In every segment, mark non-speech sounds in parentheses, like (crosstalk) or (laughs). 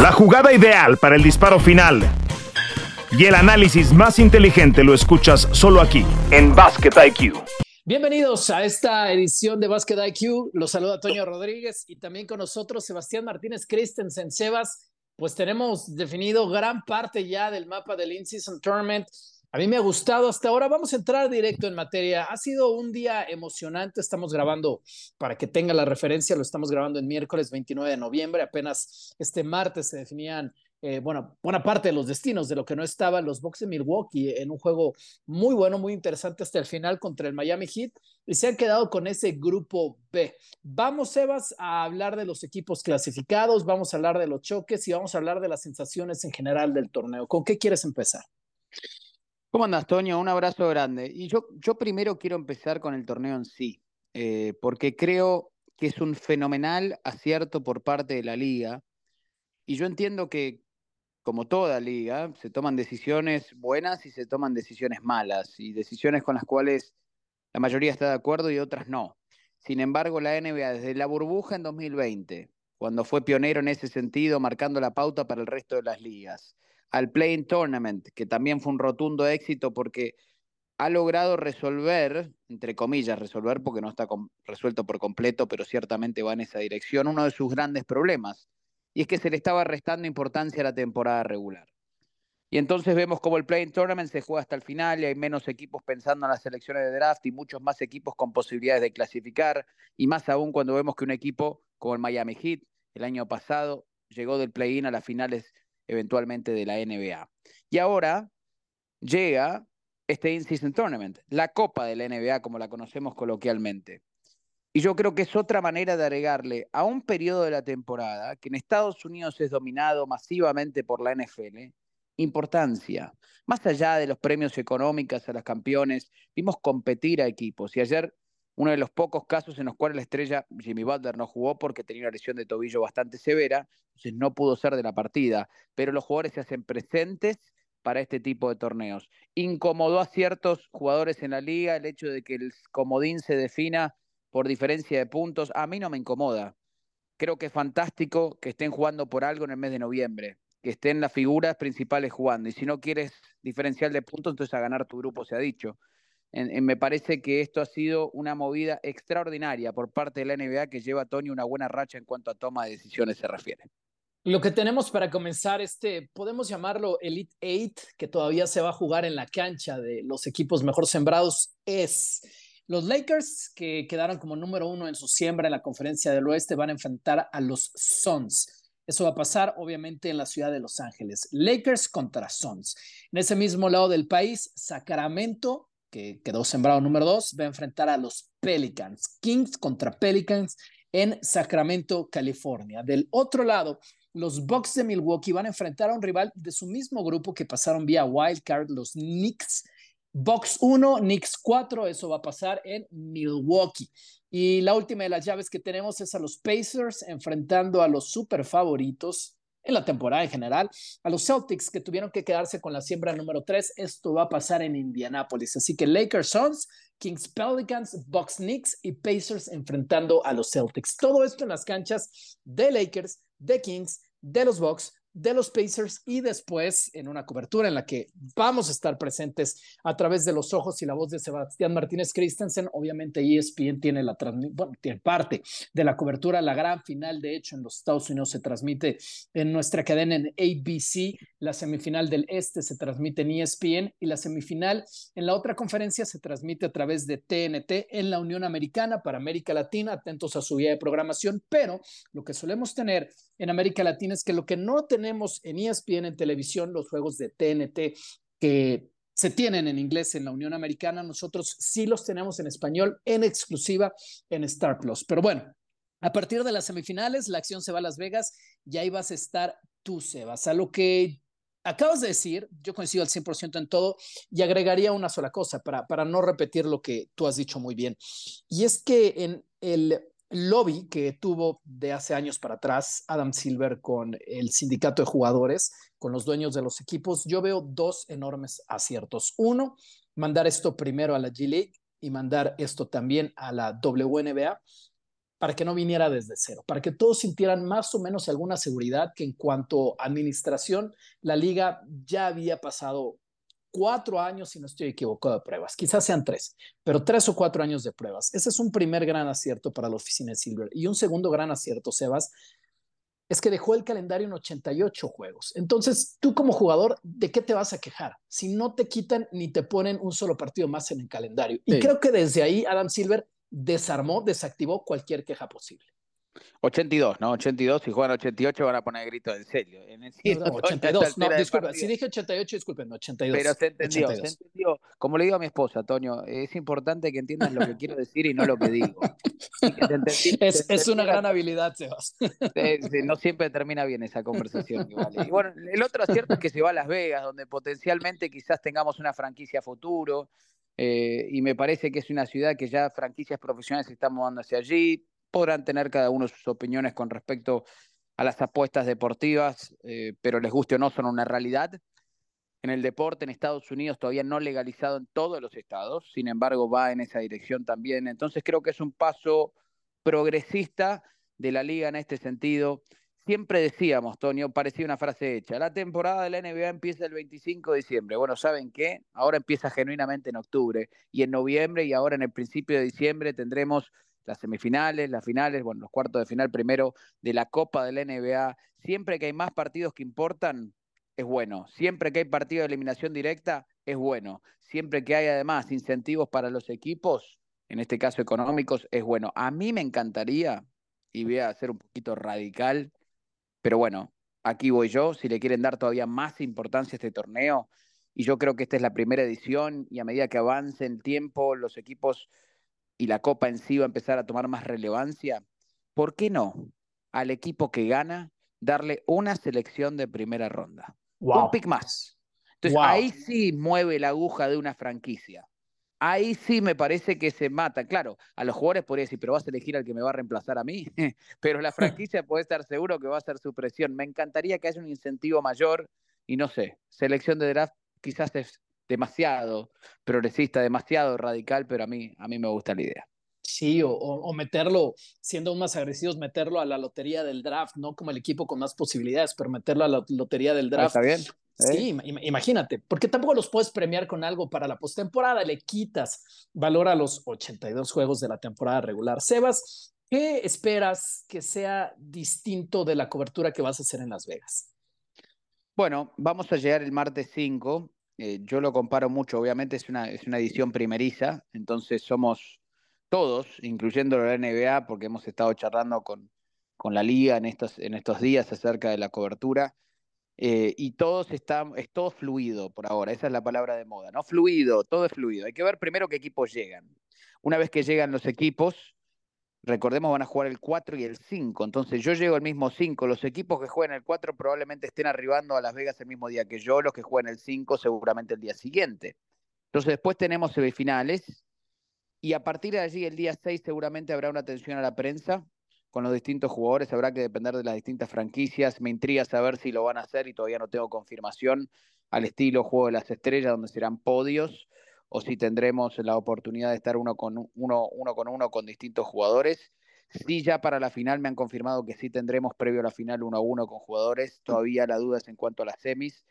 La jugada ideal para el disparo final y el análisis más inteligente lo escuchas solo aquí, en Basket IQ. Bienvenidos a esta edición de Basket IQ. Los saluda Toño Rodríguez y también con nosotros Sebastián Martínez Christensen. Sebas, pues tenemos definido gran parte ya del mapa del In-Season Tournament. A mí me ha gustado hasta ahora. Vamos a entrar directo en materia. Ha sido un día emocionante. Estamos grabando, para que tenga la referencia, lo estamos grabando en miércoles 29 de noviembre. Apenas este martes se definían eh, bueno, buena parte de los destinos de lo que no estaban los Bucks de Milwaukee en un juego muy bueno, muy interesante hasta el final contra el Miami Heat y se han quedado con ese grupo B. Vamos, Sebas, a hablar de los equipos clasificados, vamos a hablar de los choques y vamos a hablar de las sensaciones en general del torneo. ¿Con qué quieres empezar? ¿Cómo andas, Toño? Un abrazo grande. Y yo, yo primero quiero empezar con el torneo en sí, eh, porque creo que es un fenomenal acierto por parte de la liga. Y yo entiendo que, como toda liga, se toman decisiones buenas y se toman decisiones malas, y decisiones con las cuales la mayoría está de acuerdo y otras no. Sin embargo, la NBA desde la burbuja en 2020, cuando fue pionero en ese sentido, marcando la pauta para el resto de las ligas, al Playing Tournament, que también fue un rotundo éxito porque ha logrado resolver, entre comillas, resolver porque no está resuelto por completo, pero ciertamente va en esa dirección, uno de sus grandes problemas, y es que se le estaba restando importancia a la temporada regular. Y entonces vemos como el Playing Tournament se juega hasta el final y hay menos equipos pensando en las selecciones de draft y muchos más equipos con posibilidades de clasificar. Y más aún cuando vemos que un equipo como el Miami Heat el año pasado llegó del play-in a las finales eventualmente de la NBA. Y ahora llega este In-Season Tournament, la Copa de la NBA como la conocemos coloquialmente. Y yo creo que es otra manera de agregarle a un periodo de la temporada que en Estados Unidos es dominado masivamente por la NFL, importancia. Más allá de los premios económicos a los campeones, vimos competir a equipos. Y ayer, uno de los pocos casos en los cuales la estrella Jimmy Butler no jugó porque tenía una lesión de tobillo bastante severa, entonces no pudo ser de la partida. Pero los jugadores se hacen presentes para este tipo de torneos. Incomodó a ciertos jugadores en la liga el hecho de que el comodín se defina por diferencia de puntos, a mí no me incomoda. Creo que es fantástico que estén jugando por algo en el mes de noviembre, que estén las figuras principales jugando. Y si no quieres diferencial de puntos, entonces a ganar tu grupo, se ha dicho. Me parece que esto ha sido una movida extraordinaria por parte de la NBA que lleva a Tony una buena racha en cuanto a toma de decisiones se refiere. Lo que tenemos para comenzar este, podemos llamarlo Elite Eight, que todavía se va a jugar en la cancha de los equipos mejor sembrados, es los Lakers, que quedaron como número uno en su siembra en la conferencia del oeste, van a enfrentar a los Suns. Eso va a pasar, obviamente, en la ciudad de Los Ángeles. Lakers contra Suns. En ese mismo lado del país, Sacramento, que quedó sembrado número dos, va a enfrentar a los Pelicans. Kings contra Pelicans en Sacramento, California. Del otro lado, los Bucks de Milwaukee van a enfrentar a un rival de su mismo grupo que pasaron vía Wildcard, los Knicks Box 1, Knicks 4, eso va a pasar en Milwaukee. Y la última de las llaves que tenemos es a los Pacers enfrentando a los super favoritos en la temporada en general, a los Celtics que tuvieron que quedarse con la siembra número 3. Esto va a pasar en Indianápolis. Así que Lakers Suns, Kings Pelicans, Bucks Knicks y Pacers enfrentando a los Celtics. Todo esto en las canchas de Lakers, de Kings, de los Bucks, de los Pacers y después en una cobertura en la que vamos a estar presentes a través de los ojos y la voz de Sebastián Martínez Christensen. Obviamente ESPN tiene la bueno, tiene parte de la cobertura, la gran final de hecho en los Estados Unidos se transmite en nuestra cadena en ABC, la semifinal del Este se transmite en ESPN y la semifinal en la otra conferencia se transmite a través de TNT en la Unión Americana para América Latina, atentos a su guía de programación, pero lo que solemos tener en América Latina es que lo que no tenemos en ESPN en televisión, los juegos de TNT que se tienen en inglés en la Unión Americana, nosotros sí los tenemos en español en exclusiva en Star Plus. Pero bueno, a partir de las semifinales, la acción se va a Las Vegas y ahí vas a estar tú, Sebas. A lo que acabas de decir, yo coincido al 100% en todo y agregaría una sola cosa para, para no repetir lo que tú has dicho muy bien. Y es que en el lobby que tuvo de hace años para atrás Adam Silver con el sindicato de jugadores, con los dueños de los equipos, yo veo dos enormes aciertos. Uno, mandar esto primero a la G League y mandar esto también a la WNBA para que no viniera desde cero, para que todos sintieran más o menos alguna seguridad que en cuanto a administración, la liga ya había pasado cuatro años, si no estoy equivocado, de pruebas. Quizás sean tres, pero tres o cuatro años de pruebas. Ese es un primer gran acierto para la oficina de Silver. Y un segundo gran acierto, Sebas, es que dejó el calendario en 88 juegos. Entonces, tú como jugador, ¿de qué te vas a quejar? Si no te quitan ni te ponen un solo partido más en el calendario. Y creo que desde ahí Adam Silver desarmó, desactivó cualquier queja posible. 82, ¿no? 82, si juegan 88 van a poner grito en serio. En el no, 82, (laughs) no, disculpa, si dije 88, disculpen, 82. Pero se entendió, se entendió. Como le digo a mi esposa, Toño, es importante que entiendas lo que quiero decir y no lo que digo. es, es una gran habilidad, Sebas. no siempre termina bien esa conversación. Igual. Y bueno, el otro acierto es que se va a Las Vegas, donde potencialmente quizás tengamos una franquicia futuro. Eh, y me parece que es una ciudad que ya franquicias profesionales se están mudando hacia allí. Podrán tener cada uno sus opiniones con respecto a las apuestas deportivas, eh, pero les guste o no, son una realidad. En el deporte en Estados Unidos todavía no legalizado en todos los estados, sin embargo va en esa dirección también. Entonces creo que es un paso progresista de la liga en este sentido siempre decíamos, Tonio, parecía una frase hecha, la temporada de la NBA empieza el 25 de diciembre. Bueno, ¿saben qué? Ahora empieza genuinamente en octubre y en noviembre y ahora en el principio de diciembre tendremos las semifinales, las finales, bueno, los cuartos de final primero de la Copa de la NBA. Siempre que hay más partidos que importan, es bueno. Siempre que hay partido de eliminación directa, es bueno. Siempre que hay además incentivos para los equipos, en este caso económicos, es bueno. A mí me encantaría, y voy a ser un poquito radical, pero bueno, aquí voy yo, si le quieren dar todavía más importancia a este torneo, y yo creo que esta es la primera edición, y a medida que avance el tiempo, los equipos y la Copa en sí va a empezar a tomar más relevancia, ¿por qué no al equipo que gana darle una selección de primera ronda? Un pick más. Entonces ahí sí mueve la aguja de una franquicia ahí sí me parece que se mata. Claro, a los jugadores podría decir, pero vas a elegir al que me va a reemplazar a mí. (laughs) pero la franquicia (laughs) puede estar seguro que va a ser su presión. Me encantaría que haya un incentivo mayor y no sé, selección de draft quizás es demasiado progresista, demasiado radical, pero a mí, a mí me gusta la idea. Sí, o, meterlo, siendo aún más agresivos, meterlo a la lotería del draft, no como el equipo con más posibilidades, pero meterlo a la lotería del draft. está bien. Sí, imagínate, porque tampoco los puedes premiar con algo para la postemporada, le quitas valor a los 82 juegos de la temporada regular. Sebas, ¿qué esperas que sea distinto de la cobertura que vas a hacer en Las Vegas? Bueno, vamos a llegar el martes 5. Eh, yo lo comparo mucho, obviamente es una, es una edición primeriza, entonces somos todos, incluyendo la NBA, porque hemos estado charlando con, con la liga en estos, en estos días acerca de la cobertura eh, y todos están, es todo fluido por ahora, esa es la palabra de moda, ¿no? Fluido, todo es fluido. Hay que ver primero qué equipos llegan. Una vez que llegan los equipos, recordemos van a jugar el 4 y el 5, entonces yo llego al mismo 5, los equipos que juegan el 4 probablemente estén arribando a Las Vegas el mismo día que yo, los que juegan el 5 seguramente el día siguiente. Entonces después tenemos semifinales y a partir de allí el día 6 seguramente habrá una atención a la prensa con los distintos jugadores, habrá que depender de las distintas franquicias. Me intriga saber si lo van a hacer y todavía no tengo confirmación al estilo Juego de las Estrellas, donde serán podios, o si tendremos la oportunidad de estar uno con uno, uno con uno con distintos jugadores. Sí, ya para la final me han confirmado que sí tendremos previo a la final uno a uno con jugadores. Todavía la duda es en cuanto a las semis.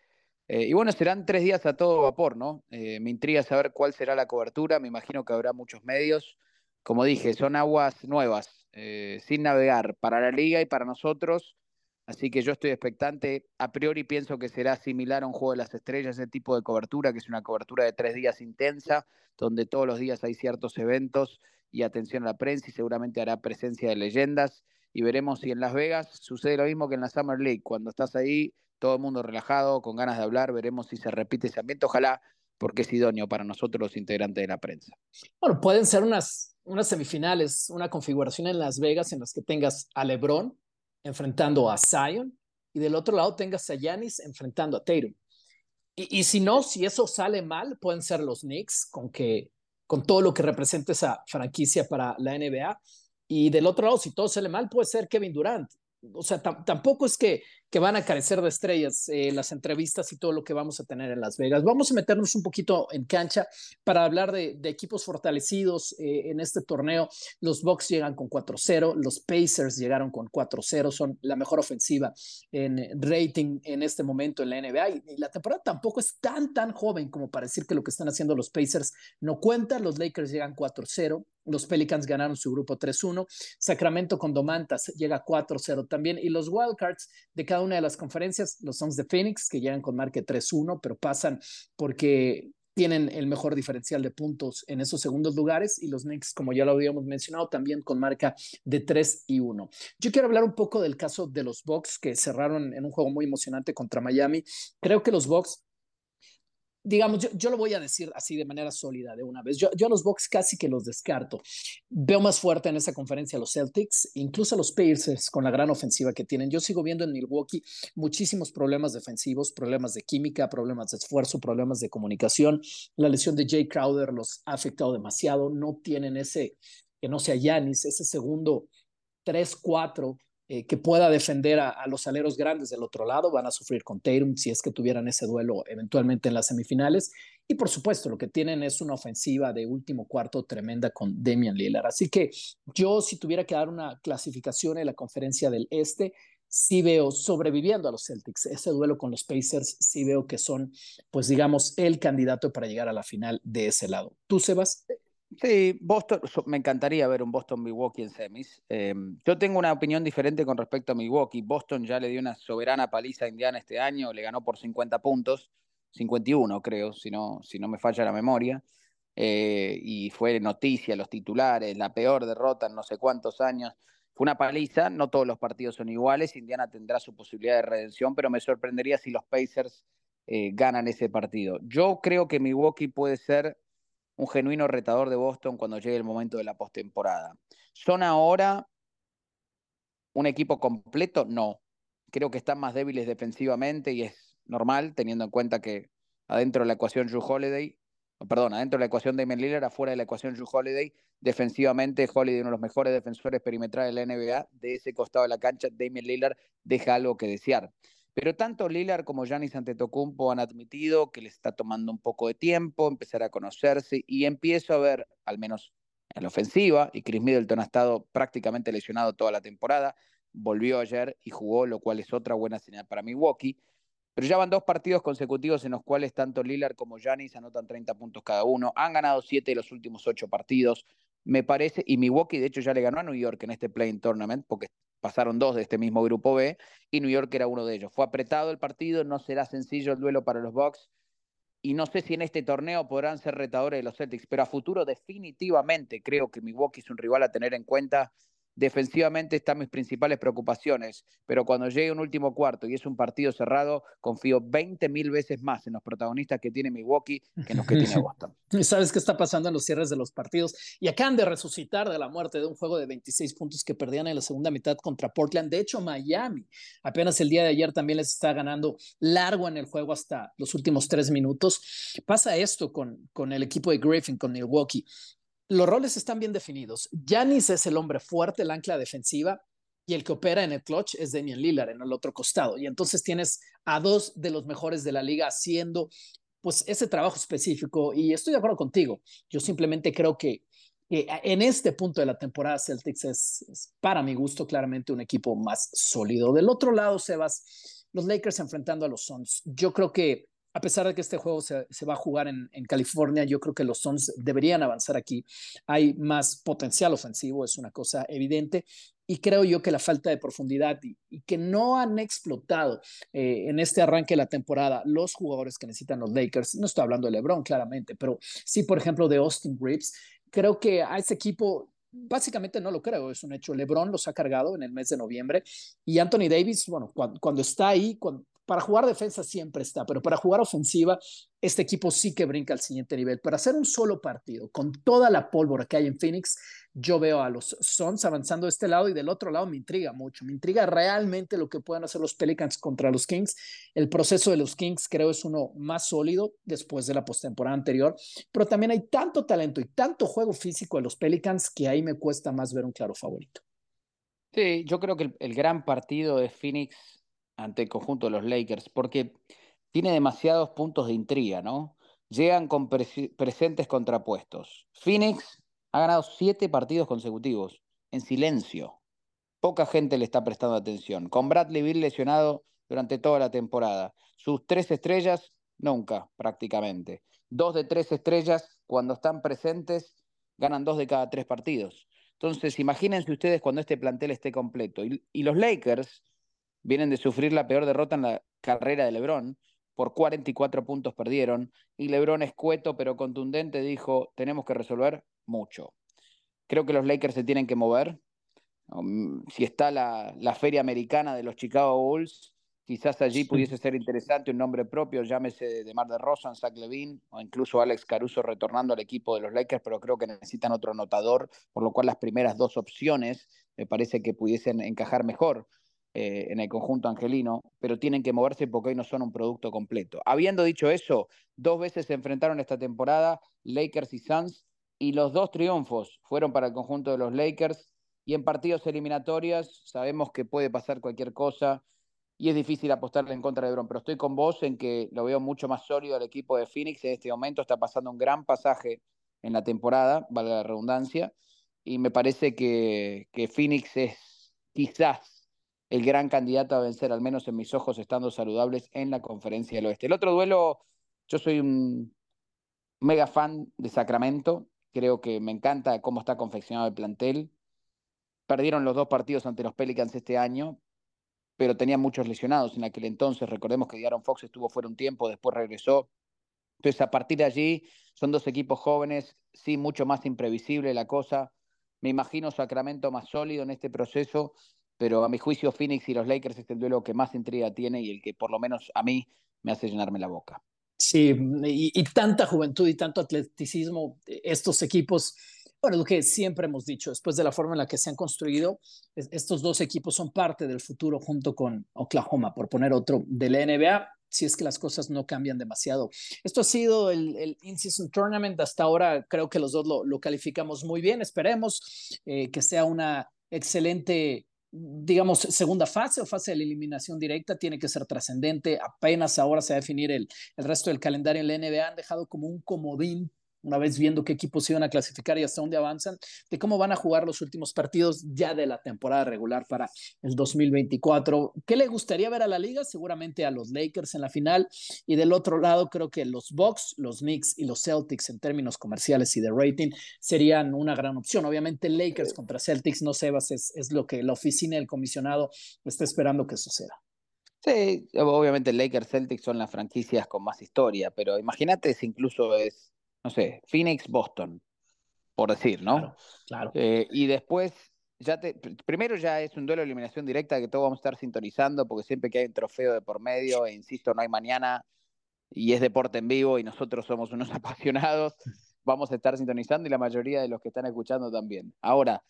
Eh, y bueno, serán tres días a todo vapor, ¿no? Eh, me intriga saber cuál será la cobertura. Me imagino que habrá muchos medios. Como dije, son aguas nuevas eh, sin navegar para la liga y para nosotros. Así que yo estoy expectante. A priori pienso que será similar a un juego de las estrellas, ese tipo de cobertura, que es una cobertura de tres días intensa, donde todos los días hay ciertos eventos y atención a la prensa y seguramente hará presencia de leyendas. Y veremos si en Las Vegas sucede lo mismo que en la Summer League. Cuando estás ahí, todo el mundo relajado, con ganas de hablar, veremos si se repite ese ambiente. Ojalá, porque es idóneo para nosotros los integrantes de la prensa. Bueno, pueden ser unas unas semifinales, una configuración en Las Vegas en las que tengas a LeBron enfrentando a Zion y del otro lado tengas a Giannis enfrentando a Tatum. Y, si no, si eso sale mal, pueden ser los Knicks con que con todo lo que representa esa franquicia para la NBA. Y del otro lado, si todo sale mal, puede ser Kevin Durant. O sea, tampoco es que que van a carecer de estrellas eh, las entrevistas y todo lo que vamos a tener en Las Vegas. Vamos a meternos un poquito en cancha para hablar de, equipos fortalecidos eh, en este torneo. Los Bucks llegan con 4-0, los Pacers llegaron con 4-0, son la mejor ofensiva en rating en este momento en la NBA y, la temporada tampoco es tan, tan joven como para decir que lo que están haciendo los Pacers no cuenta. Los Lakers llegan 4-0, los Pelicans ganaron su grupo 3-1. Sacramento con Domantas llega 4-0 también. Y los Wildcards de cada una de las conferencias, los Suns de Phoenix, que llegan con marque 3-1, pero pasan porque tienen el mejor diferencial de puntos en esos segundos lugares y los Knicks, como ya lo habíamos mencionado, también con marca de 3 y 1. Yo quiero hablar un poco del caso de los Bucks que cerraron en un juego muy emocionante contra Miami. Creo que los Bucks digamos, yo, lo voy a decir así de manera sólida de una vez. Yo, yo los Bucks casi que los descarto. Veo más fuerte en esa conferencia a los Celtics, incluso a los Pacers con la gran ofensiva que tienen. Yo sigo viendo en Milwaukee muchísimos problemas defensivos, problemas de química, problemas de esfuerzo, problemas de comunicación. La lesión de Jay Crowder los ha afectado demasiado. No tienen ese, que no sea Yanis, ese segundo 3-4 eh, que pueda defender a, los aleros grandes del otro lado. Van a sufrir con Tatum si es que tuvieran ese duelo eventualmente en las semifinales. Y por supuesto, lo que tienen es una ofensiva de último cuarto tremenda con Damian Lillard. Así que yo, si tuviera que dar una clasificación en la conferencia del Este, sí veo sobreviviendo a los Celtics. Ese duelo con los Pacers, sí veo que son, pues digamos, el candidato para llegar a la final de ese lado. ¿Tú, Sebas? Sí, Boston, me encantaría ver un Boston-Milwaukee en semis. Em, yo tengo una opinión diferente con respecto a Milwaukee. Boston ya le dio una soberana paliza a Indiana este año, le ganó por 50 puntos, 51 creo, si no, si no me falla la memoria. Eh, y fue noticia, los titulares, la peor derrota en no sé cuántos años. Fue una paliza, no todos los partidos son iguales, Indiana tendrá su posibilidad de redención, pero me sorprendería si los Pacers eh, ganan ese partido. Yo creo que Milwaukee puede ser un genuino retador de Boston cuando llegue el momento de la postemporada. ¿Son ahora un equipo completo? No. Creo que están más débiles defensivamente y es normal, teniendo en cuenta que adentro de la ecuación Drew Holiday, perdón, adentro de la ecuación Damon Lillard, afuera de la ecuación Drew Holiday, defensivamente Holiday, uno de los mejores defensores perimetrales de la NBA, de ese costado de la cancha, Damon Lillard deja algo que desear. Pero tanto Lillard como Giannis Antetokounmpo han admitido que les está tomando un poco de tiempo empezar a conocerse y empiezo a ver, al menos en la ofensiva, y Chris Middleton ha estado prácticamente lesionado toda la temporada, volvió ayer y jugó, lo cual es otra buena señal para Milwaukee. Pero ya van dos partidos consecutivos en los cuales tanto Lillard como Giannis anotan 30 puntos cada uno. Han ganado siete de los últimos ocho partidos, me parece, y Milwaukee de hecho ya le ganó a New York en este Playing Tournament porque pasaron dos de este mismo grupo B y New York era uno de ellos. Fue apretado el partido, no será sencillo el duelo para los Bucks y no sé si en este torneo podrán ser retadores de los Celtics, pero a futuro definitivamente creo que Milwaukee es un rival a tener en cuenta defensivamente están mis principales preocupaciones, pero cuando llegue un último cuarto y es un partido cerrado, confío 20 mil veces más en los protagonistas que tiene Milwaukee que en los que tiene (laughs) Boston. ¿Sabes qué está pasando en los cierres de los partidos? Y acaban de resucitar de la muerte de un juego de 26 puntos que perdían en la segunda mitad contra Portland. De hecho, Miami apenas el día de ayer también les está ganando largo en el juego hasta los últimos tres minutos. Pasa esto con, con el equipo de Griffin, con Milwaukee los roles están bien definidos. Yanis es el hombre fuerte, el ancla defensiva, y el que opera en el clutch es Damian Lillard en el otro costado. Y entonces tienes a dos de los mejores de la liga haciendo pues ese trabajo específico. Y estoy de acuerdo contigo. Yo simplemente creo que, en este punto de la temporada Celtics es, para mi gusto claramente un equipo más sólido. Del otro lado, Sebas, los Lakers enfrentando a los Suns. Yo creo que a pesar de que este juego se, va a jugar en, California, yo creo que los Suns deberían avanzar aquí. Hay más potencial ofensivo, es una cosa evidente. Y creo yo que la falta de profundidad y, que no han explotado eh, en este arranque de la temporada los jugadores que necesitan los Lakers, no estoy hablando de LeBron claramente, pero sí, por ejemplo, de Austin Reeves, creo que a ese equipo básicamente no lo creo, es un hecho. LeBron los ha cargado en el mes de noviembre y Anthony Davis, bueno, cuando, cuando está ahí, cuando, para jugar defensa siempre está, pero para jugar ofensiva, este equipo sí que brinca al siguiente nivel. Para hacer un solo partido, con toda la pólvora que hay en Phoenix, yo veo a los Suns avanzando de este lado y del otro lado me intriga mucho. Me intriga realmente lo que puedan hacer los Pelicans contra los Kings. El proceso de los Kings creo es uno más sólido después de la postemporada anterior, pero también hay tanto talento y tanto juego físico de los Pelicans que ahí me cuesta más ver un claro favorito. Sí, yo creo que el, el gran partido de Phoenix ante el conjunto de los Lakers, porque tiene demasiados puntos de intriga, ¿no? Llegan con presentes contrapuestos. Phoenix ha ganado siete partidos consecutivos, en silencio. Poca gente le está prestando atención. Con Bradley Bill lesionado durante toda la temporada. Sus tres estrellas, nunca, prácticamente. Dos de tres estrellas, cuando están presentes, ganan dos de cada tres partidos. Entonces, imagínense ustedes cuando este plantel esté completo. Y, los Lakers vienen de sufrir la peor derrota en la carrera de LeBron. Por 44 puntos perdieron. Y LeBron escueto pero contundente dijo, tenemos que resolver mucho. Creo que los Lakers se tienen que mover. Um, si está la, la feria americana de los Chicago Bulls, Quizás allí pudiese ser interesante un nombre propio, llámese de Mar de Rosa, Zach Levine o incluso Alex Caruso retornando al equipo de los Lakers, pero creo que necesitan otro anotador, por lo cual las primeras dos opciones me parece que pudiesen encajar mejor eh, en el conjunto angelino, pero tienen que moverse porque hoy no son un producto completo. Habiendo dicho eso, dos veces se enfrentaron esta temporada Lakers y Suns y los dos triunfos fueron para el conjunto de los Lakers y en partidos eliminatorios sabemos que puede pasar cualquier cosa y es difícil apostarle en contra de LeBron, pero estoy con vos en que lo veo mucho más sólido el equipo de Phoenix en este momento, está pasando un gran pasaje en la temporada, valga la redundancia, y me parece que, que Phoenix es quizás el gran candidato a vencer, al menos en mis ojos, estando saludables en la conferencia del oeste. El otro duelo, yo soy un mega fan de Sacramento, creo que me encanta cómo está confeccionado el plantel. Perdieron los dos partidos ante los Pelicans este año, pero tenía muchos lesionados en aquel entonces. Recordemos que Diaron Fox estuvo fuera un tiempo, después regresó. Entonces, a partir de allí, son dos equipos jóvenes, sí, mucho más imprevisible la cosa. Me imagino Sacramento más sólido en este proceso, pero a mi juicio, Phoenix y los Lakers es el duelo que más intriga tiene y el que, por lo menos a mí, me hace llenarme la boca. Sí, y tanta juventud y tanto atleticismo, estos equipos bueno, lo que siempre hemos dicho, después de la forma en la que se han construido, estos dos equipos son parte del futuro junto con Oklahoma, por poner otro, de la NBA, si es que las cosas no cambian demasiado. Esto ha sido el, el In-Season Tournament. Hasta ahora creo que los dos lo, calificamos muy bien. Esperemos eh, que sea una excelente digamos, segunda fase o fase de la eliminación directa tiene que ser trascendente. Apenas ahora se va a definir el, el resto del calendario en la NBA. Han dejado como un comodín una vez viendo qué equipos iban a clasificar y hasta dónde avanzan, de cómo van a jugar los últimos partidos ya de la temporada regular para el 2024. ¿Qué le gustaría ver a la liga? Seguramente a los Lakers en la final. Y del otro lado, creo que los Bucks, los Knicks y los Celtics en términos comerciales y de rating serían una gran opción. Obviamente Lakers contra Celtics, no Sebas, es, es lo que la oficina del comisionado está esperando que suceda. Sí, obviamente Lakers Celtics son las franquicias con más historia, pero imagínate si incluso es no sé, Phoenix, Boston, por decir, ¿no? Claro. Eh, y después, ya te, primero ya es un duelo de eliminación directa que todos vamos a estar sintonizando, porque siempre que hay un trofeo de por medio, e insisto, no hay mañana, y es deporte en vivo, y nosotros somos unos (laughs) apasionados, vamos a estar sintonizando, y la mayoría de los que están escuchando también. Ahora,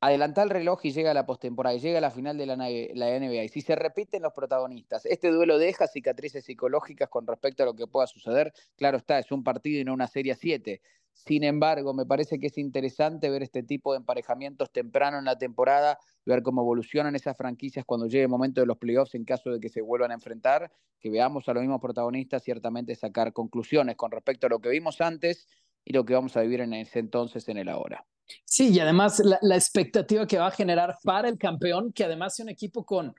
adelanta el reloj y llega la postemporada y llega la final de la, la, NBA. Y si se repiten los protagonistas, este duelo deja cicatrices psicológicas con respecto a lo que pueda suceder. Claro está, es un partido y no una serie 7. Sin embargo, me parece que es interesante ver este tipo de emparejamientos temprano en la temporada, ver cómo evolucionan esas franquicias cuando llegue el momento de los playoffs en caso de que se vuelvan a enfrentar, que veamos a los mismos protagonistas, ciertamente sacar conclusiones con respecto a lo que vimos antes y lo que vamos a vivir en ese entonces, en el ahora. Sí, y además la, expectativa que va a generar para el campeón, que además es un equipo con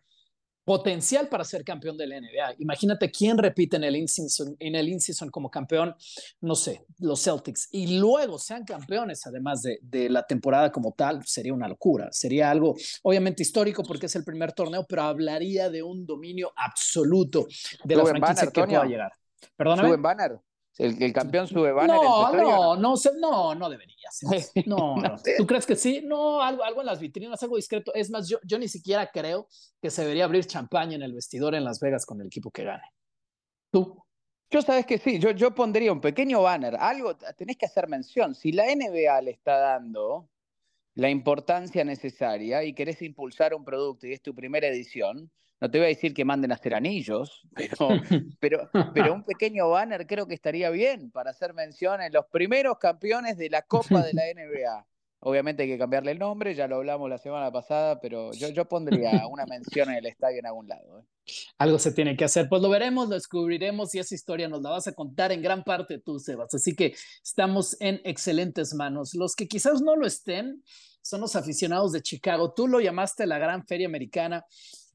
potencial para ser campeón de la NBA. Imagínate quién repite en el in-season, en el in como campeón, no sé, los Celtics, y luego sean campeones además de, de, la temporada como tal, sería una locura. Sería algo obviamente histórico porque es el primer torneo, pero hablaría de un dominio absoluto de la franquicia que pueda llegar. Perdóname. banner? El, el campeón sube banner. No, no, no, no, no debería ser. (laughs) No, no. ¿Tú crees que sí? No, algo, algo en las vitrinas, algo discreto. Es más, yo, yo ni siquiera creo que se debería abrir champaña en el vestidor en Las Vegas con el equipo que gane. ¿Tú? Yo sabes que sí, yo, yo pondría un pequeño banner, algo, tenés que hacer mención. Si la NBA le está dando la importancia necesaria y querés impulsar un producto y es tu primera edición, no te voy a decir que manden a hacer anillos, (laughs) pero, (laughs) pero, pero un pequeño banner creo que estaría bien para hacer mención en los primeros campeones de la Copa de la (laughs) NBA. Obviamente hay que cambiarle el nombre, ya lo hablamos la semana pasada, pero yo, yo pondría una mención en el estadio en algún lado. ¿eh? Algo se tiene que hacer. Pues lo veremos, lo descubriremos y esa historia nos la vas a contar en gran parte tú, Sebas. Así que estamos en excelentes manos. Los que quizás no lo estén son los aficionados de Chicago. Tú lo llamaste la gran feria americana.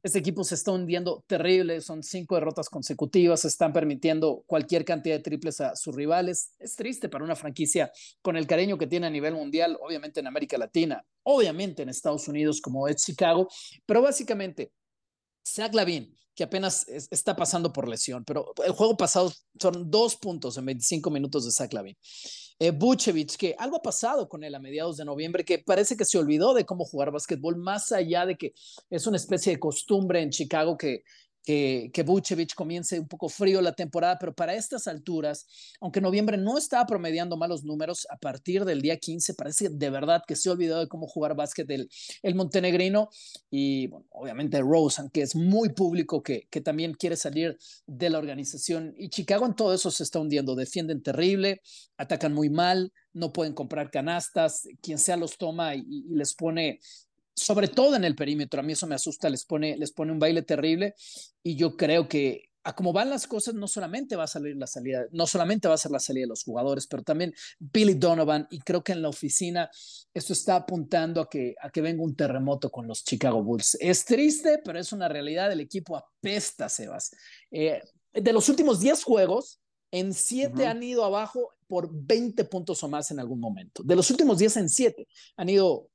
Este equipo se está hundiendo terrible, son cinco derrotas consecutivas, están permitiendo cualquier cantidad de triples a sus rivales. Es triste para una franquicia con el cariño que tiene a nivel mundial, obviamente en América Latina, obviamente en Estados Unidos como es Chicago, pero básicamente Zach Lavin, que apenas está pasando por lesión, pero el juego pasado son dos puntos en 25 minutos de Zach. Eh, Buchevich, que algo ha pasado con él a mediados de noviembre, que parece que se olvidó de cómo jugar básquetbol, más allá de que es una especie de costumbre en Chicago que que, que Vucevic comience un poco frío la temporada, pero para estas alturas, aunque noviembre no estaba promediando malos números, a partir del día 15 parece de verdad que se ha olvidado de cómo jugar básquet el, montenegrino. Y obviamente Rosen, que es muy público, que, que también quiere salir de la organización. Y Chicago en todo eso se está hundiendo, defienden terrible, atacan muy mal, no pueden comprar canastas, quien sea los toma y les pone sobre todo en el perímetro, a mí eso me asusta, les pone, les pone un baile terrible y yo creo que a cómo van las cosas, no solamente va a salir la salida, no solamente va a ser la salida de los jugadores, pero también Billy Donovan, y creo que en la oficina esto está apuntando a que, a que venga un terremoto con los Chicago Bulls. Es triste, pero es una realidad, el equipo apesta, Sebas. Eh, de los últimos 10 juegos, en 7 han ido abajo por 20 puntos o más en algún momento. De los últimos 10 en 7 han ido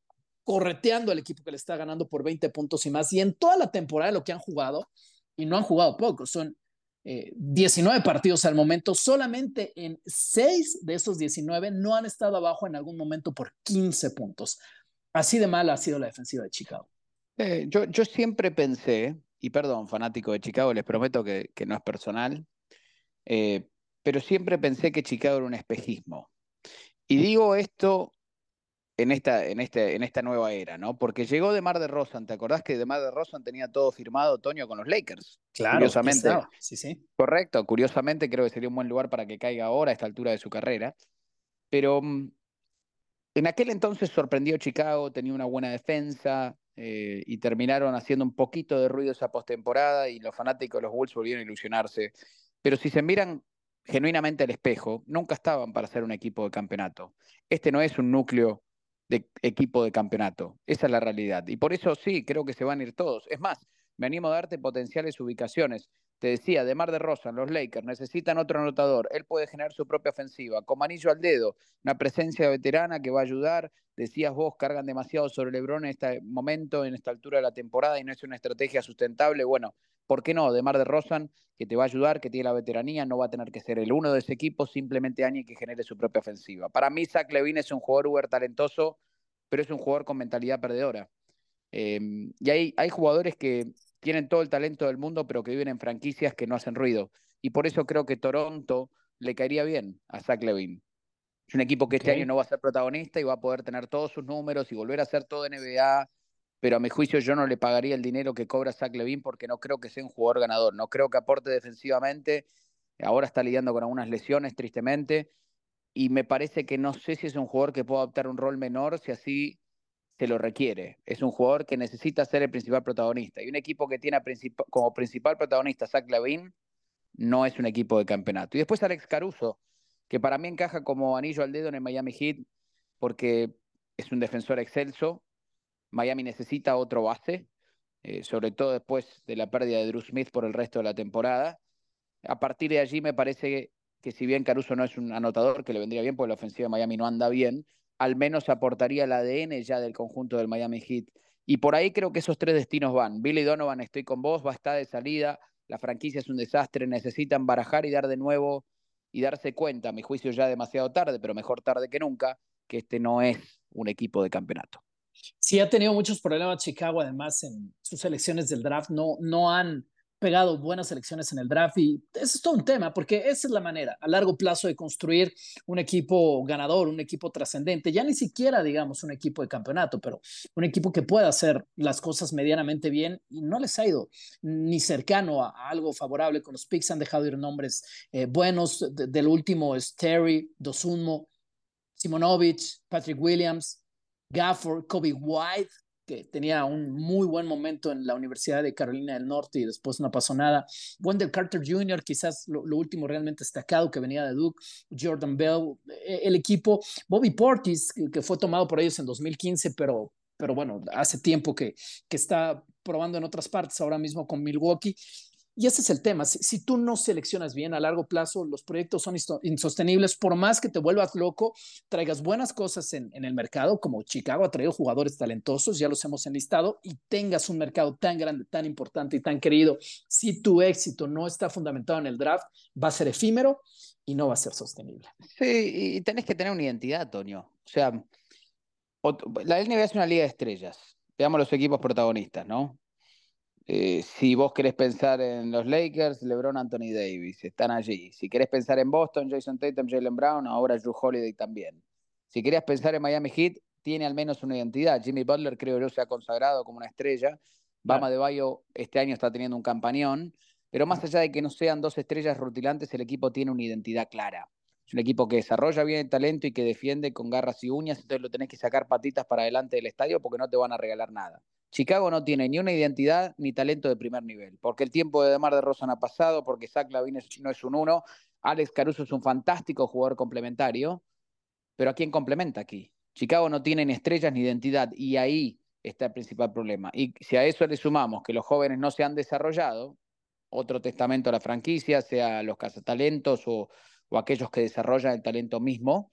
correteando al equipo que le está ganando por 20 puntos y más. Y en toda la temporada lo que han jugado, y no han jugado poco, son 19 eh, partidos al momento, solamente en 6 de esos 19 no han estado abajo en algún momento por 15 puntos. Así de mala ha sido la defensiva de Chicago. Eh, yo, yo siempre pensé, y perdón, fanático de Chicago, les prometo que, que no es personal, eh, pero siempre pensé que Chicago era un espejismo. Y digo esto en esta, en, este, en esta nueva era, ¿no? Porque llegó de Mar de Rosan, ¿te acordás que de Mar de Rosan tenía todo firmado Toño con los Lakers? Claro, curiosamente. Sí, sí. Correcto, curiosamente creo que sería un buen lugar para que caiga ahora a esta altura de su carrera. Pero mm, en aquel entonces sorprendió Chicago, tenía una buena defensa eh, y terminaron haciendo un poquito de ruido esa postemporada y los fanáticos de los Bulls volvieron a ilusionarse. Pero si se miran genuinamente al espejo, nunca estaban para ser un equipo de campeonato. Este no es un núcleo de equipo de campeonato. Esa es la realidad. Y por eso sí, creo que se van a ir todos. Es más, me animo a darte potenciales ubicaciones. Te decía, de Mar de Rosa, los Lakers necesitan otro anotador. Él puede generar su propia ofensiva. Como anillo al dedo, una presencia veterana que va a ayudar. Decías vos, cargan demasiado sobre LeBron en este momento, en esta altura de la temporada y no es una estrategia sustentable. Bueno, ¿por qué no? De Mar de Rosan, que te va a ayudar, que tiene la veteranía, no va a tener que ser el uno de ese equipo, simplemente alguien que genere su propia ofensiva. Para mí, Zach Levine es un jugador uber talentoso, pero es un jugador con mentalidad perdedora. Em, y hay, hay jugadores que tienen todo el talento del mundo, pero que viven en franquicias que no hacen ruido. Y por eso creo que Toronto le caería bien a Zach Levine. Es un equipo que este año no va a ser protagonista y va a poder tener todos sus números y volver a ser todo NBA, pero a mi juicio yo no le pagaría el dinero que cobra Zach Levine porque no creo que sea un jugador ganador. No creo que aporte defensivamente. Ahora está lidiando con algunas lesiones, tristemente. Y me parece que no sé si es un jugador que pueda adoptar un rol menor si así se lo requiere. Es un jugador que necesita ser el principal protagonista. Y un equipo que tiene como principal protagonista Zach Lavin no es un equipo de campeonato. Y después Alex Caruso, que para mí encaja como anillo al dedo en el Miami Heat porque es un defensor excelso. Miami necesita otro base, eh, sobre todo después de la pérdida de Drew Smith por el resto de la temporada. A partir de allí me parece que si bien Caruso no es un anotador, que le vendría bien porque la ofensiva de Miami no anda bien, al menos aportaría el ADN ya del conjunto del Miami Heat. Y por ahí creo que esos tres destinos van. Billy Donovan, estoy con vos, va a estar de salida, la franquicia es un desastre, necesitan barajar y dar de nuevo y darse cuenta, mi juicio ya demasiado tarde, pero mejor tarde que nunca, que este no es un equipo de campeonato. Sí, ha tenido muchos problemas Chicago, además en sus elecciones del draft, no, no han pegado buenas elecciones en el draft y eso es todo un tema, porque esa es la manera a largo plazo de construir un equipo ganador, un equipo trascendente, ya ni siquiera digamos un equipo de campeonato, pero un equipo que pueda hacer las cosas medianamente bien y no les ha ido ni cercano a, algo favorable con los picks, han dejado ir nombres eh, buenos, del último es Terry, Dosunmo, Simonovich, Patrick Williams, Gafford, Kobe White, que tenía un muy buen momento en la Universidad de Carolina del Norte y después no pasó nada. Wendell Carter Jr., quizás lo, último realmente destacado que venía de Duke, Jordan Bell, e, el equipo, Bobby Portis, que fue tomado por ellos en 2015, pero, pero bueno, hace tiempo que, que está probando en otras partes, ahora mismo con Milwaukee. Y ese es el tema. Si, tú no seleccionas bien a largo plazo, los proyectos son insostenibles. Por más que te vuelvas loco, traigas buenas cosas en, el mercado, como Chicago ha traído jugadores talentosos, ya los hemos enlistado, y tengas un mercado tan grande, tan importante y tan querido, si tu éxito no está fundamentado en el draft, va a ser efímero y no va a ser sostenible. Sí, y tenés que tener una identidad, Toño. O sea, la NBA es una liga de estrellas. Veamos los equipos protagonistas, ¿no? Eh, si vos querés pensar en los Lakers, LeBron, Anthony Davis, están allí. Si querés pensar en Boston, Jason Tatum, Jalen Brown, ahora Drew Holiday también. Si querías pensar en Miami Heat, tiene al menos una identidad. Jimmy Butler creo yo se ha consagrado como una estrella. Bama de Bayo este año está teniendo un campañón. Pero más allá de que no sean dos estrellas rutilantes, el equipo tiene una identidad clara. Es un equipo que desarrolla bien el talento y que defiende con garras y uñas, entonces lo tenés que sacar patitas para adelante del estadio porque no te van a regalar nada. Chicago no tiene ni una identidad ni talento de primer nivel, porque el tiempo de Demar de Rosan ha pasado, porque Zach Lavine no es un uno, Alex Caruso es un fantástico jugador complementario, pero ¿a quién complementa aquí? Chicago no tiene ni estrellas ni identidad y ahí está el principal problema. Y si a eso le sumamos que los jóvenes no se han desarrollado, otro testamento a la franquicia, sea los cazatalentos o, aquellos que desarrollan el talento mismo,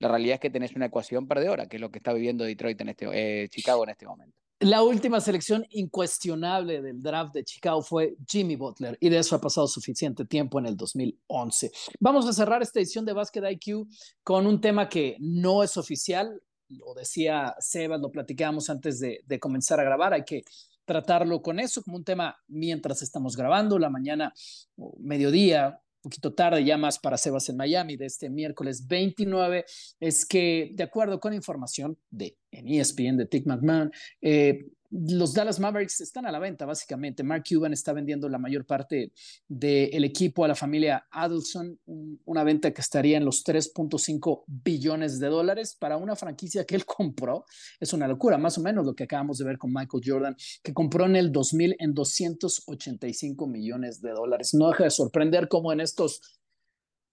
la realidad es que tenés una ecuación perdedora, que es lo que está viviendo Detroit en este, eh, Chicago en este momento. La última selección incuestionable del draft de Chicago fue Jimmy Butler y de eso ha pasado suficiente tiempo en el 2011. Vamos a cerrar esta edición de Basket IQ con un tema que no es oficial, lo decía Sebas, lo platicábamos antes de, de comenzar a grabar, hay que tratarlo con eso como un tema mientras estamos grabando, la mañana o mediodía, poquito tarde, ya más para Sebas en Miami, de este miércoles 29, es que, de acuerdo con información de en ESPN de Tick McMahon, eh, los Dallas Mavericks están a la venta, básicamente. Mark Cuban está vendiendo la mayor parte del equipo a la familia Adelson, una venta que estaría en los 3.5 billones de dólares para una franquicia que él (laughs) compró. Es una locura, más o menos lo que acabamos de ver con Michael Jordan, que compró en el 2000 en 285 millones de dólares. No deja de sorprender cómo en estos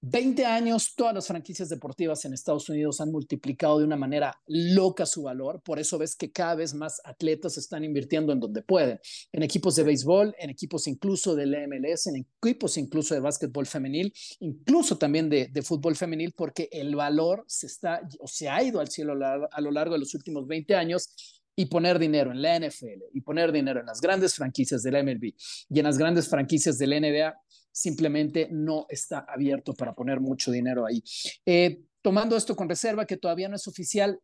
20 años, todas las franquicias deportivas en Estados Unidos han multiplicado de una manera loca su valor. Por eso ves que cada vez más atletas están invirtiendo en donde pueden, en equipos de béisbol, en equipos incluso del MLS, en equipos incluso de básquetbol femenil, incluso también de, fútbol femenil, porque el valor se está o se ha ido al cielo a lo largo de los últimos 20 años y poner dinero en la NFL y poner dinero en las grandes franquicias de la MLB y en las grandes franquicias de la NBA simplemente no está abierto para poner mucho dinero ahí. Eh, tomando esto con reserva, que todavía no es oficial,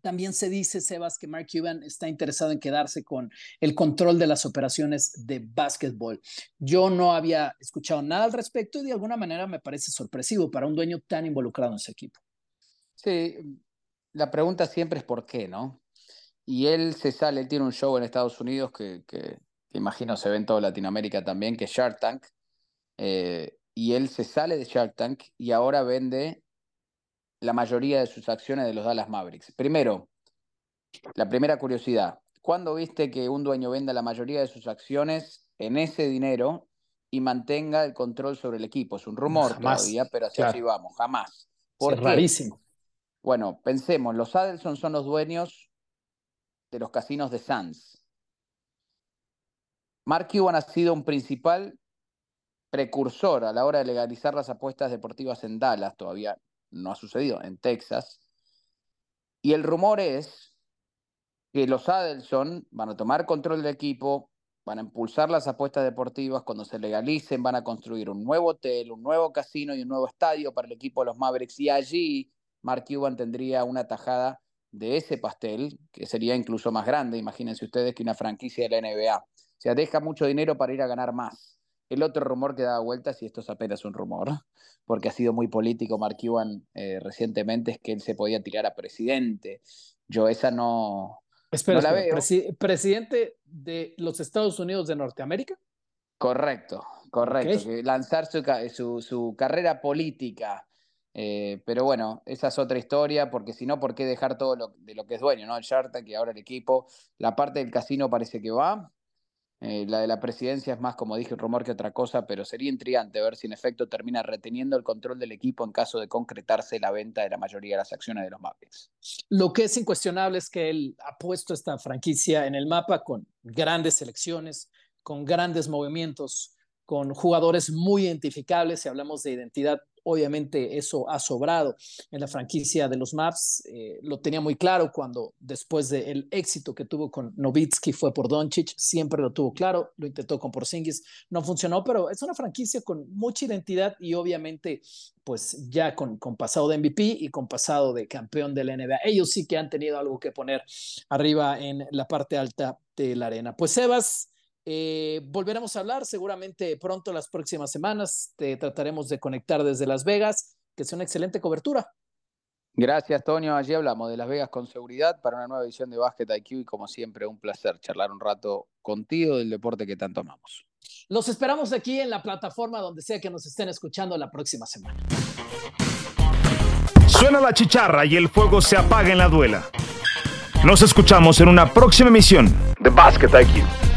también se dice, Sebas, que Mark Cuban está interesado en quedarse con el control de las operaciones de básquetbol. Yo no había escuchado nada al respecto y de alguna manera me parece sorpresivo para un dueño tan involucrado en ese equipo. Sí, la pregunta siempre es por qué, ¿no? Y él se sale, él tiene un show en Estados Unidos que, que, que imagino se ve en toda Latinoamérica también, que es Shark Tank, eh, y él se sale de Shark Tank y ahora vende la mayoría de sus acciones de los Dallas Mavericks. Primero, la primera curiosidad, ¿cuándo viste que un dueño venda la mayoría de sus acciones en ese dinero y mantenga el control sobre el equipo? Es un rumor todavía, pero así, así vamos, jamás. es rarísimo. Bueno, pensemos, los Adelson son los dueños de los casinos de Sands. Mark Cuban ha sido un principal precursor a la hora de legalizar las apuestas deportivas en Dallas, todavía no ha sucedido, en Texas. Y el rumor es que los Adelson van a tomar control del equipo, van a impulsar las apuestas deportivas, cuando se legalicen van a construir un nuevo hotel, un nuevo casino y un nuevo estadio para el equipo de los Mavericks y allí Mark Cuban tendría una tajada de ese pastel, que sería incluso más grande, imagínense ustedes, que una franquicia de la NBA. O sea, deja mucho dinero para ir a ganar más. El otro rumor que da vueltas, y esto es apenas un rumor, (laughs) porque ha sido muy político Mark Cuban eh, recientemente, es que él se podía tirar a presidente. Yo esa no, espera, la veo. ¿Presidente de los Estados Unidos de Norteamérica? Correcto, correcto. Lanzar su, su, carrera política Eh, pero bueno, esa es otra historia, porque si no, ¿por qué dejar todo lo, de lo que es dueño, ¿no? El Shartak y ahora el equipo. La parte del casino parece que va. Eh, la de la presidencia es más, como dije, un rumor que otra cosa, pero sería intrigante ver si en efecto termina reteniendo el control del equipo en caso de concretarse la venta de la mayoría de las acciones de los Mavericks. Lo que es incuestionable es que él ha puesto esta franquicia en el mapa con grandes selecciones, con grandes movimientos, con jugadores muy identificables, si hablamos de identidad Obviamente eso ha sobrado en la franquicia de los Maps. Eh, lo tenía muy claro cuando después del éxito que tuvo con Novitsky fue por Doncic, siempre lo tuvo claro, lo intentó con Porzingis, no funcionó, pero es una franquicia con mucha identidad y obviamente pues ya con, con pasado de MVP y con pasado de campeón de la NBA. Ellos sí que han tenido algo que poner arriba en la parte alta de la arena. Pues Sebas, eh, volveremos a hablar seguramente pronto las próximas semanas. Te trataremos de conectar desde Las Vegas, que es una excelente cobertura. Gracias, Tonio. Allí hablamos de Las Vegas con seguridad para una nueva edición de Basket IQ y como siempre un placer charlar un rato contigo del deporte que tanto amamos. Los esperamos aquí en la plataforma donde sea que nos estén escuchando la próxima semana. Suena la chicharra y el fuego se apaga en la duela. Nos escuchamos en una próxima emisión de Basket IQ.